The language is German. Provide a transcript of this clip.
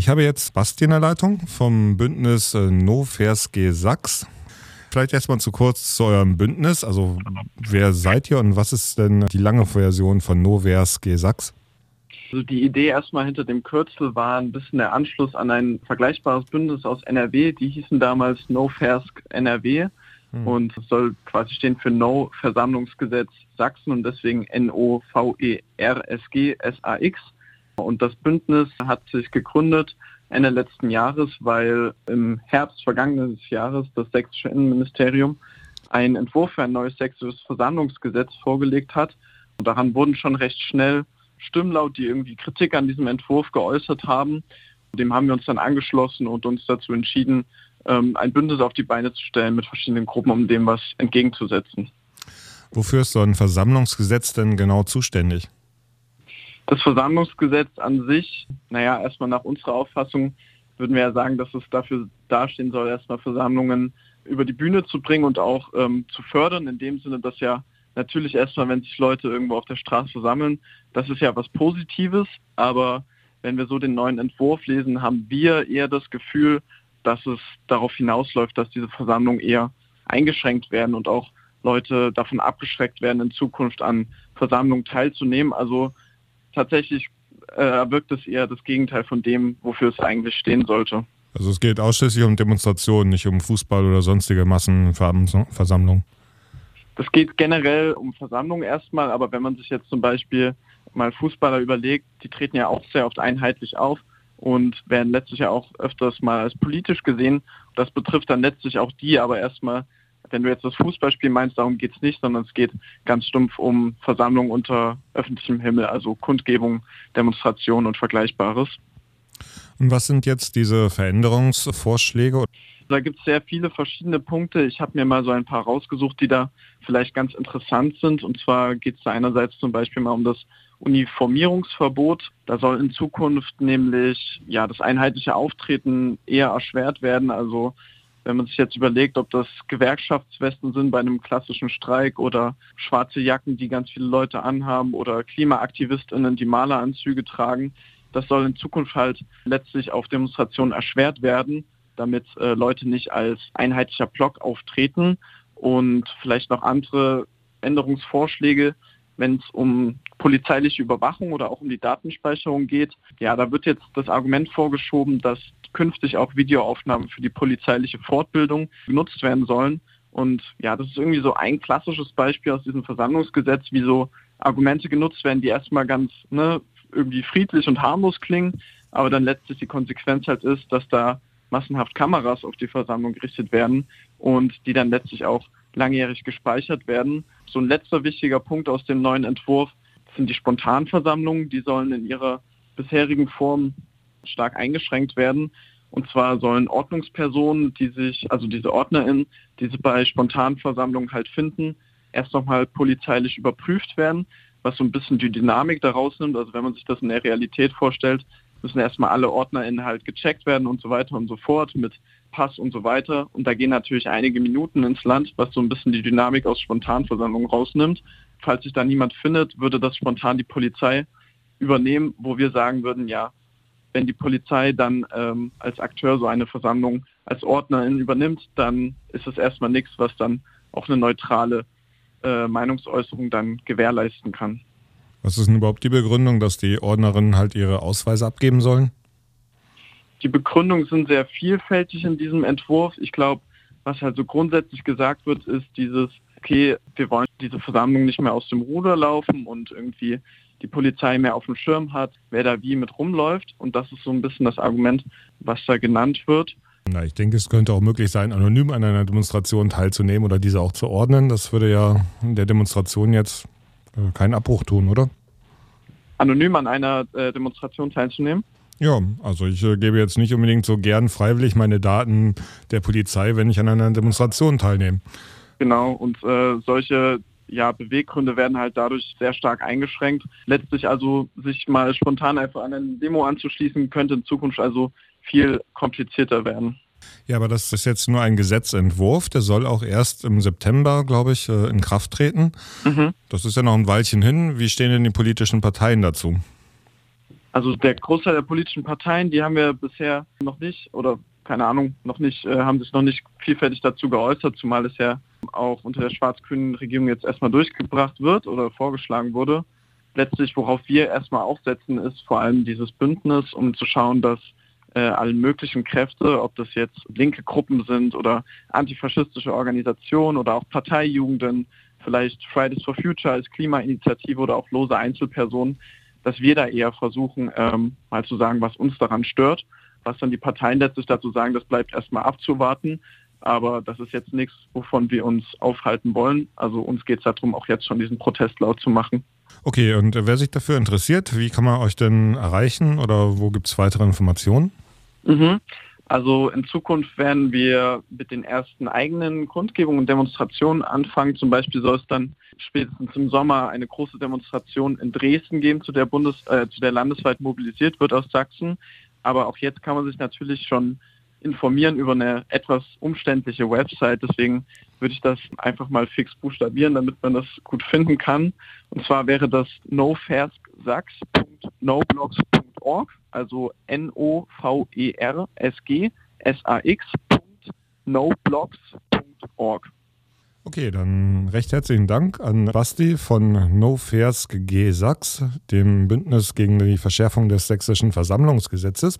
Ich habe jetzt Basti in der Leitung vom Bündnis äh, No Versge Sachs. Vielleicht erstmal zu kurz zu eurem Bündnis. Also, wer seid ihr und was ist denn die lange Version von No Versge Sachs? Also die Idee erstmal hinter dem Kürzel war ein bisschen der Anschluss an ein vergleichbares Bündnis aus NRW. Die hießen damals No Fersk NRW hm. und soll quasi stehen für No Versammlungsgesetz Sachsen und deswegen N-O-V-E-R-S-G S-A-X. Und das Bündnis hat sich gegründet Ende letzten Jahres, weil im Herbst vergangenen Jahres das sächsische Innenministerium einen Entwurf für ein neues sächsisches Versammlungsgesetz vorgelegt hat. Und daran wurden schon recht schnell Stimmen laut, die irgendwie Kritik an diesem Entwurf geäußert haben. Dem haben wir uns dann angeschlossen und uns dazu entschieden, ähm, ein Bündnis auf die Beine zu stellen mit verschiedenen Gruppen, um dem was entgegenzusetzen. Wofür ist so ein Versammlungsgesetz denn genau zuständig? Das Versammlungsgesetz an sich, naja, erstmal nach unserer Auffassung würden wir ja sagen, dass es dafür dastehen soll, erstmal Versammlungen über die Bühne zu bringen und auch ähm, zu fördern, in dem Sinne, dass ja natürlich erstmal, wenn sich Leute irgendwo auf der Straße versammeln, das ist ja was Positives, aber wenn wir so den neuen Entwurf lesen, haben wir eher das Gefühl, dass es darauf hinausläuft, dass diese Versammlungen eher eingeschränkt werden und auch Leute davon abgeschreckt werden, in Zukunft an Versammlungen teilzunehmen. Also tatsächlich äh, wirkt es eher das Gegenteil von dem, wofür es eigentlich stehen sollte. Also es geht ausschließlich um Demonstrationen, nicht um Fußball oder sonstige Massenversammlungen. Das geht generell um Versammlungen erstmal, aber wenn man sich jetzt zum Beispiel mal Fußballer überlegt, die treten ja auch sehr oft einheitlich auf und werden letztlich ja auch öfters mal als politisch gesehen. Das betrifft dann letztlich auch die, aber erstmal wenn du jetzt das Fußballspiel meinst, darum geht es nicht, sondern es geht ganz stumpf um Versammlungen unter öffentlichem Himmel, also Kundgebung, Demonstrationen und Vergleichbares. Und was sind jetzt diese Veränderungsvorschläge? Da gibt es sehr viele verschiedene Punkte. Ich habe mir mal so ein paar rausgesucht, die da vielleicht ganz interessant sind. Und zwar geht es da einerseits zum Beispiel mal um das Uniformierungsverbot. Da soll in Zukunft nämlich ja das einheitliche Auftreten eher erschwert werden. Also wenn man sich jetzt überlegt, ob das Gewerkschaftswesten sind bei einem klassischen Streik oder schwarze Jacken, die ganz viele Leute anhaben oder KlimaaktivistInnen, die Maleranzüge tragen, das soll in Zukunft halt letztlich auf Demonstrationen erschwert werden, damit äh, Leute nicht als einheitlicher Block auftreten. Und vielleicht noch andere Änderungsvorschläge, wenn es um polizeiliche Überwachung oder auch um die Datenspeicherung geht. Ja, da wird jetzt das Argument vorgeschoben, dass künftig auch Videoaufnahmen für die polizeiliche Fortbildung genutzt werden sollen. Und ja, das ist irgendwie so ein klassisches Beispiel aus diesem Versammlungsgesetz, wie so Argumente genutzt werden, die erstmal ganz ne, irgendwie friedlich und harmlos klingen, aber dann letztlich die Konsequenz halt ist, dass da massenhaft Kameras auf die Versammlung gerichtet werden und die dann letztlich auch langjährig gespeichert werden. So ein letzter wichtiger Punkt aus dem neuen Entwurf sind die Spontanversammlungen. Die sollen in ihrer bisherigen Form stark eingeschränkt werden. Und zwar sollen Ordnungspersonen, die sich, also diese OrdnerInnen, die sie bei Spontanversammlungen halt finden, erst nochmal polizeilich überprüft werden, was so ein bisschen die Dynamik daraus nimmt. Also wenn man sich das in der Realität vorstellt, müssen erstmal alle OrdnerInnen halt gecheckt werden und so weiter und so fort mit Pass und so weiter. Und da gehen natürlich einige Minuten ins Land, was so ein bisschen die Dynamik aus Spontanversammlungen rausnimmt. Falls sich da niemand findet, würde das spontan die Polizei übernehmen, wo wir sagen würden, ja, wenn die Polizei dann ähm, als Akteur so eine Versammlung als Ordnerin übernimmt, dann ist es erstmal nichts, was dann auch eine neutrale äh, Meinungsäußerung dann gewährleisten kann. Was ist denn überhaupt die Begründung, dass die Ordnerinnen halt ihre Ausweise abgeben sollen? Die Begründungen sind sehr vielfältig in diesem Entwurf. Ich glaube, was halt so grundsätzlich gesagt wird, ist dieses, okay, wir wollen diese Versammlung nicht mehr aus dem Ruder laufen und irgendwie die Polizei mehr auf dem Schirm hat, wer da wie mit rumläuft. Und das ist so ein bisschen das Argument, was da genannt wird. Na, ich denke, es könnte auch möglich sein, anonym an einer Demonstration teilzunehmen oder diese auch zu ordnen. Das würde ja der Demonstration jetzt äh, keinen Abbruch tun, oder? Anonym an einer äh, Demonstration teilzunehmen? Ja, also ich äh, gebe jetzt nicht unbedingt so gern freiwillig meine Daten der Polizei, wenn ich an einer Demonstration teilnehme. Genau, und äh, solche ja, Beweggründe werden halt dadurch sehr stark eingeschränkt. Letztlich also sich mal spontan einfach an eine Demo anzuschließen, könnte in Zukunft also viel komplizierter werden. Ja, aber das ist jetzt nur ein Gesetzentwurf. Der soll auch erst im September, glaube ich, äh, in Kraft treten. Mhm. Das ist ja noch ein Weilchen hin. Wie stehen denn die politischen Parteien dazu? Also der Großteil der politischen Parteien, die haben wir bisher noch nicht oder keine Ahnung, noch nicht, äh, haben sich noch nicht vielfältig dazu geäußert, zumal es ja auch unter der schwarz-grünen Regierung jetzt erstmal durchgebracht wird oder vorgeschlagen wurde. Letztlich, worauf wir erstmal aufsetzen, ist vor allem dieses Bündnis, um zu schauen, dass äh, alle möglichen Kräfte, ob das jetzt linke Gruppen sind oder antifaschistische Organisationen oder auch Parteijugenden, vielleicht Fridays for Future als Klimainitiative oder auch lose Einzelpersonen, dass wir da eher versuchen, ähm, mal zu sagen, was uns daran stört. Was dann die Parteien letztlich dazu sagen, das bleibt erstmal abzuwarten. Aber das ist jetzt nichts, wovon wir uns aufhalten wollen. Also uns geht es darum, auch jetzt schon diesen Protest laut zu machen. Okay, und wer sich dafür interessiert, wie kann man euch denn erreichen oder wo gibt es weitere Informationen? Mhm. Also in Zukunft werden wir mit den ersten eigenen Kundgebungen und Demonstrationen anfangen. Zum Beispiel soll es dann spätestens im Sommer eine große Demonstration in Dresden geben, zu der Bundes, äh, zu der landesweit mobilisiert wird aus Sachsen. Aber auch jetzt kann man sich natürlich schon informieren über eine etwas umständliche Website. Deswegen würde ich das einfach mal fix buchstabieren, damit man das gut finden kann. Und zwar wäre das nofersgsachs.noblogs.org, also N-O-V-E-R-S-G S-A-X.noblogs.org. Okay, dann recht herzlichen Dank an Basti von No Fairs G Sachs, dem Bündnis gegen die Verschärfung des sächsischen Versammlungsgesetzes.